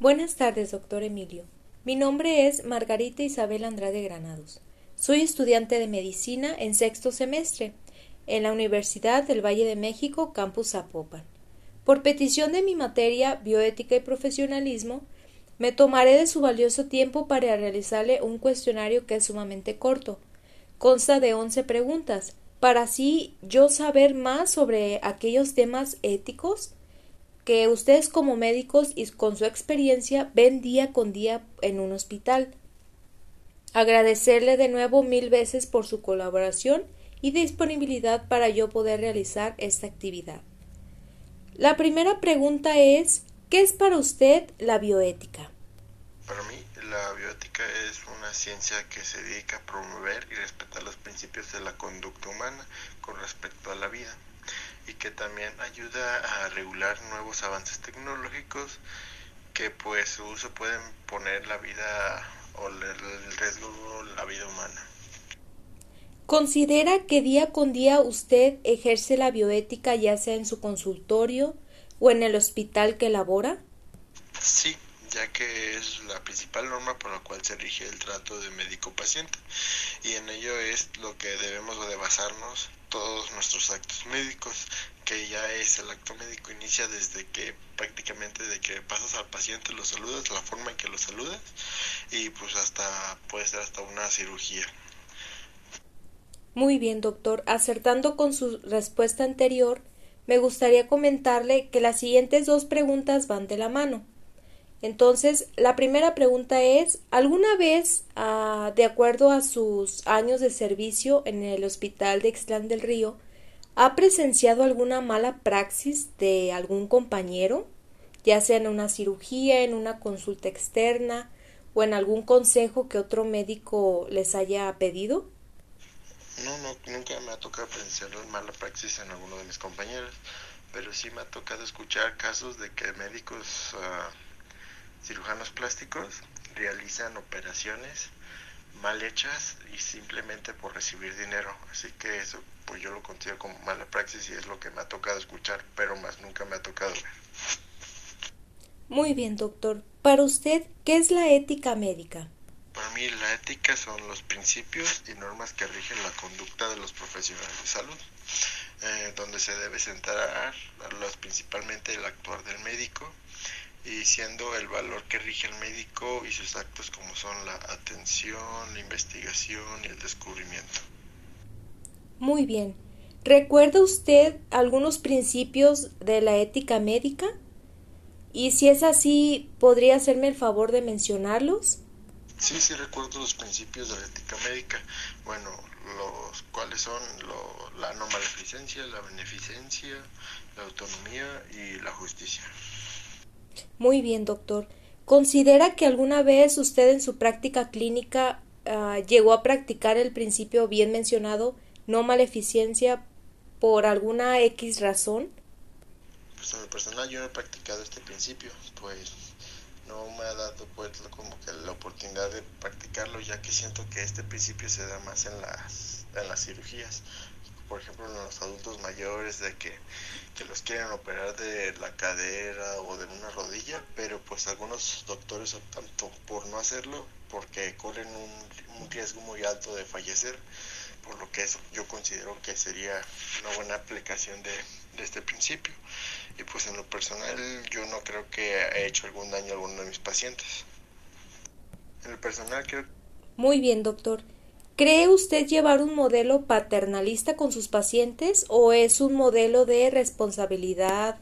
Buenas tardes, doctor Emilio. Mi nombre es Margarita Isabel Andrade Granados. Soy estudiante de medicina en sexto semestre en la Universidad del Valle de México, Campus Zapopan. Por petición de mi materia Bioética y Profesionalismo, me tomaré de su valioso tiempo para realizarle un cuestionario que es sumamente corto. Consta de once preguntas, para así yo saber más sobre aquellos temas éticos que ustedes como médicos y con su experiencia ven día con día en un hospital. Agradecerle de nuevo mil veces por su colaboración y disponibilidad para yo poder realizar esta actividad. La primera pregunta es ¿qué es para usted la bioética? Para mí, la bioética es una ciencia que se dedica a promover y respetar los principios de la conducta humana con respecto a la vida que también ayuda a regular nuevos avances tecnológicos que pues su uso pueden poner la vida o el riesgo la vida humana. ¿Considera que día con día usted ejerce la bioética ya sea en su consultorio o en el hospital que labora? Sí, ya que es la principal norma por la cual se rige el trato de médico-paciente y en ello es lo que debemos de basarnos todos nuestros actos médicos, que ya es el acto médico inicia desde que prácticamente de que pasas al paciente, lo saludas, la forma en que lo saludas y pues hasta puede ser hasta una cirugía. Muy bien, doctor. Acertando con su respuesta anterior, me gustaría comentarle que las siguientes dos preguntas van de la mano. Entonces, la primera pregunta es, ¿alguna vez, ah, de acuerdo a sus años de servicio en el Hospital de Ixtlán del Río, ha presenciado alguna mala praxis de algún compañero, ya sea en una cirugía, en una consulta externa o en algún consejo que otro médico les haya pedido? No, no, nunca me ha tocado presenciar mala praxis en alguno de mis compañeros, pero sí me ha tocado escuchar casos de que médicos... Ah, cirujanos plásticos realizan operaciones mal hechas y simplemente por recibir dinero. Así que eso pues yo lo considero como mala praxis y es lo que me ha tocado escuchar, pero más nunca me ha tocado ver. Muy bien, doctor. Para usted, ¿qué es la ética médica? Para mí la ética son los principios y normas que rigen la conducta de los profesionales de salud, eh, donde se debe centrar los, principalmente el actuar del médico, y siendo el valor que rige el médico y sus actos como son la atención, la investigación y el descubrimiento. Muy bien. ¿Recuerda usted algunos principios de la ética médica? Y si es así, ¿podría hacerme el favor de mencionarlos? Sí, sí recuerdo los principios de la ética médica. Bueno, los cuales son la no maleficencia, la beneficencia, la autonomía y la justicia. Muy bien, doctor. ¿Considera que alguna vez usted en su práctica clínica ah, llegó a practicar el principio bien mencionado, no maleficencia, por alguna X razón? Pues en lo personal yo no he practicado este principio, pues no me ha dado pues como que la oportunidad de practicarlo, ya que siento que este principio se da más en las, en las cirugías por ejemplo, en los adultos mayores, de que, los quieren operar de la cadera o de una rodilla, pero pues algunos doctores optan por no hacerlo porque corren un, riesgo muy alto de fallecer, por lo que eso yo considero que sería una buena aplicación de, de este principio. Y pues en lo personal yo no creo que haya hecho algún daño a alguno de mis pacientes. En lo personal creo... Muy bien, doctor. ¿Cree usted llevar un modelo paternalista con sus pacientes o es un modelo de responsabilidad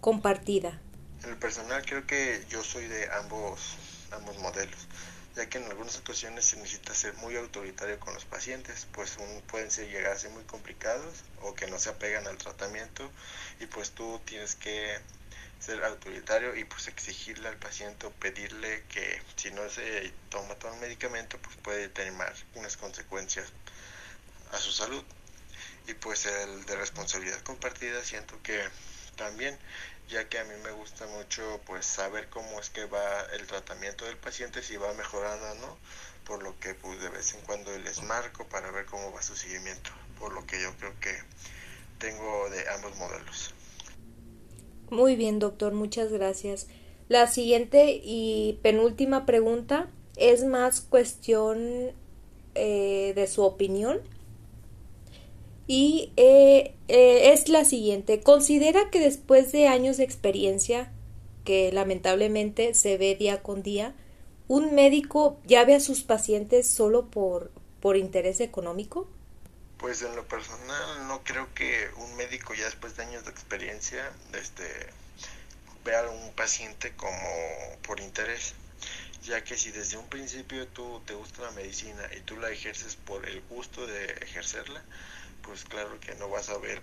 compartida? En el personal creo que yo soy de ambos, ambos modelos, ya que en algunas ocasiones se necesita ser muy autoritario con los pacientes, pues pueden ser, llegar a ser muy complicados o que no se apegan al tratamiento y pues tú tienes que ser autoritario y pues exigirle al paciente o pedirle que si no se toma todo el medicamento pues puede tener unas consecuencias a su salud. Y pues el de responsabilidad compartida siento que también ya que a mí me gusta mucho pues saber cómo es que va el tratamiento del paciente si va mejorando o no por lo que pues de vez en cuando les marco para ver cómo va su seguimiento por lo que yo creo que tengo de ambos modelos muy bien, doctor, muchas gracias. La siguiente y penúltima pregunta es más cuestión eh, de su opinión y eh, eh, es la siguiente. ¿Considera que después de años de experiencia, que lamentablemente se ve día con día, un médico ya ve a sus pacientes solo por, por interés económico? Pues en lo personal no creo que un médico ya después de años de experiencia este, vea a un paciente como por interés ya que si desde un principio tú te gusta la medicina y tú la ejerces por el gusto de ejercerla, pues claro que no vas a ver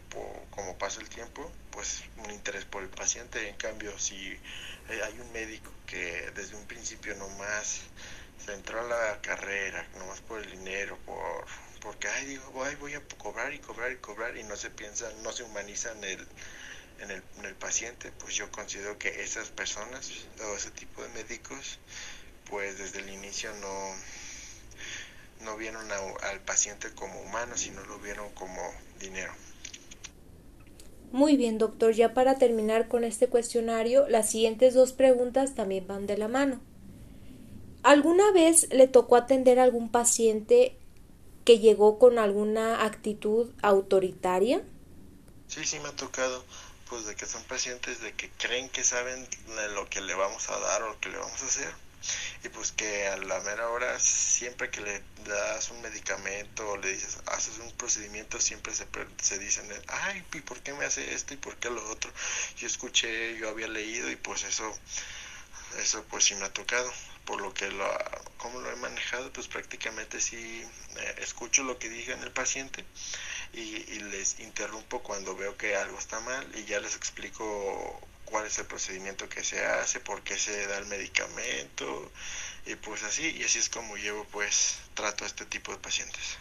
como pasa el tiempo, pues un interés por el paciente. En cambio, si hay un médico que desde un principio nomás se entró a la carrera, nomás por el dinero, por porque ay digo, voy a cobrar y cobrar y cobrar y no se piensa, no se humaniza en el, en el, en el paciente, pues yo considero que esas personas o ese tipo de médicos, pues desde el inicio no no vieron al paciente como humano, sino lo vieron como dinero. Muy bien, doctor. Ya para terminar con este cuestionario, las siguientes dos preguntas también van de la mano. ¿Alguna vez le tocó atender a algún paciente que llegó con alguna actitud autoritaria? Sí, sí me ha tocado, pues de que son pacientes de que creen que saben lo que le vamos a dar o lo que le vamos a hacer. Y pues que a la mera hora siempre que le das un medicamento o le dices haces un procedimiento siempre se, se dicen ay y por qué me hace esto y por qué lo otro yo escuché yo había leído y pues eso eso pues sí me ha tocado por lo que lo como lo he manejado pues prácticamente sí eh, escucho lo que diga el paciente y, y les interrumpo cuando veo que algo está mal y ya les explico cuál es el procedimiento que se hace, por qué se da el medicamento y pues así, y así es como llevo pues trato a este tipo de pacientes.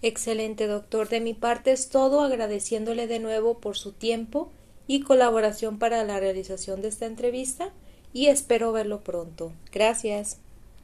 Excelente, doctor. De mi parte es todo, agradeciéndole de nuevo por su tiempo y colaboración para la realización de esta entrevista y espero verlo pronto. Gracias.